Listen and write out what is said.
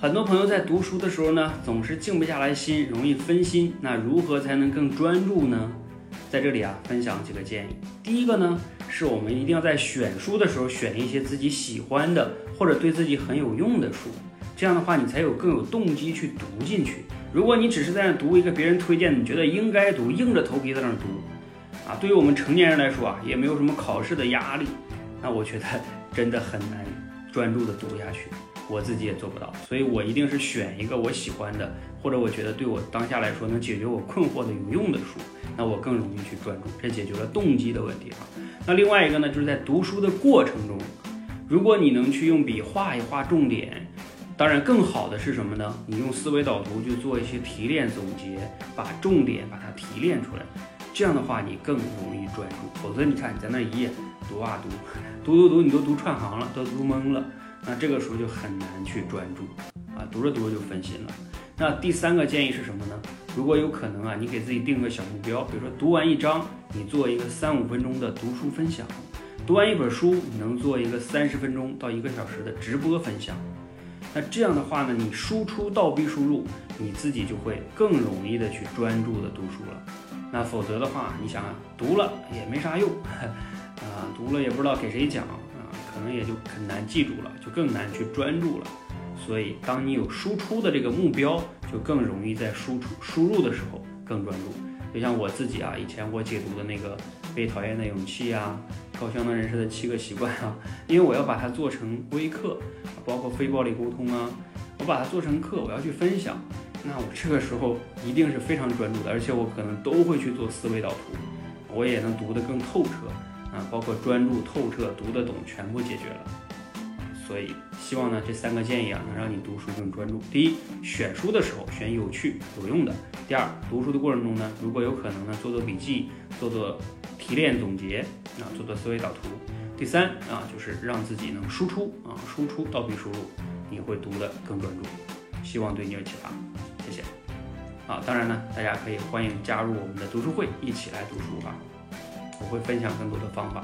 很多朋友在读书的时候呢，总是静不下来心，容易分心。那如何才能更专注呢？在这里啊，分享几个建议。第一个呢，是我们一定要在选书的时候选一些自己喜欢的或者对自己很有用的书，这样的话你才有更有动机去读进去。如果你只是在那读一个别人推荐，你觉得应该读，硬着头皮在那读，啊，对于我们成年人来说啊，也没有什么考试的压力，那我觉得真的很难专注的读下去。我自己也做不到，所以我一定是选一个我喜欢的，或者我觉得对我当下来说能解决我困惑的有用的书，那我更容易去专注，这解决了动机的问题啊。那另外一个呢，就是在读书的过程中，如果你能去用笔画一画重点，当然更好的是什么呢？你用思维导图去做一些提炼总结，把重点把它提炼出来，这样的话你更容易专注。否则你看你在那一页读啊读，读读读，你都读串行了，都读懵了。那这个时候就很难去专注啊，读着读着就分心了。那第三个建议是什么呢？如果有可能啊，你给自己定个小目标，比如说读完一章，你做一个三五分钟的读书分享；读完一本书，你能做一个三十分钟到一个小时的直播分享。那这样的话呢，你输出倒逼输入，你自己就会更容易的去专注的读书了。那否则的话，你想啊，读了也没啥用，啊，读了也不知道给谁讲啊。可能也就很难记住了，就更难去专注了。所以，当你有输出的这个目标，就更容易在输出输入的时候更专注。就像我自己啊，以前我解读的那个《被讨厌的勇气》啊，《高效能人士的七个习惯》啊，因为我要把它做成微课，包括非暴力沟通啊，我把它做成课，我要去分享。那我这个时候一定是非常专注的，而且我可能都会去做思维导图，我也能读得更透彻。啊，包括专注、透彻、读得懂，全部解决了。所以希望呢，这三个建议啊，能让你读书更专注。第一，选书的时候选有趣、有用的；第二，读书的过程中呢，如果有可能呢，做做笔记，做做提炼总结，啊，做做思维导图；第三啊，就是让自己能输出啊，输出倒逼输入，你会读得更专注。希望对你有启发，谢谢。啊，当然呢，大家可以欢迎加入我们的读书会，一起来读书啊。我会分享更多的方法。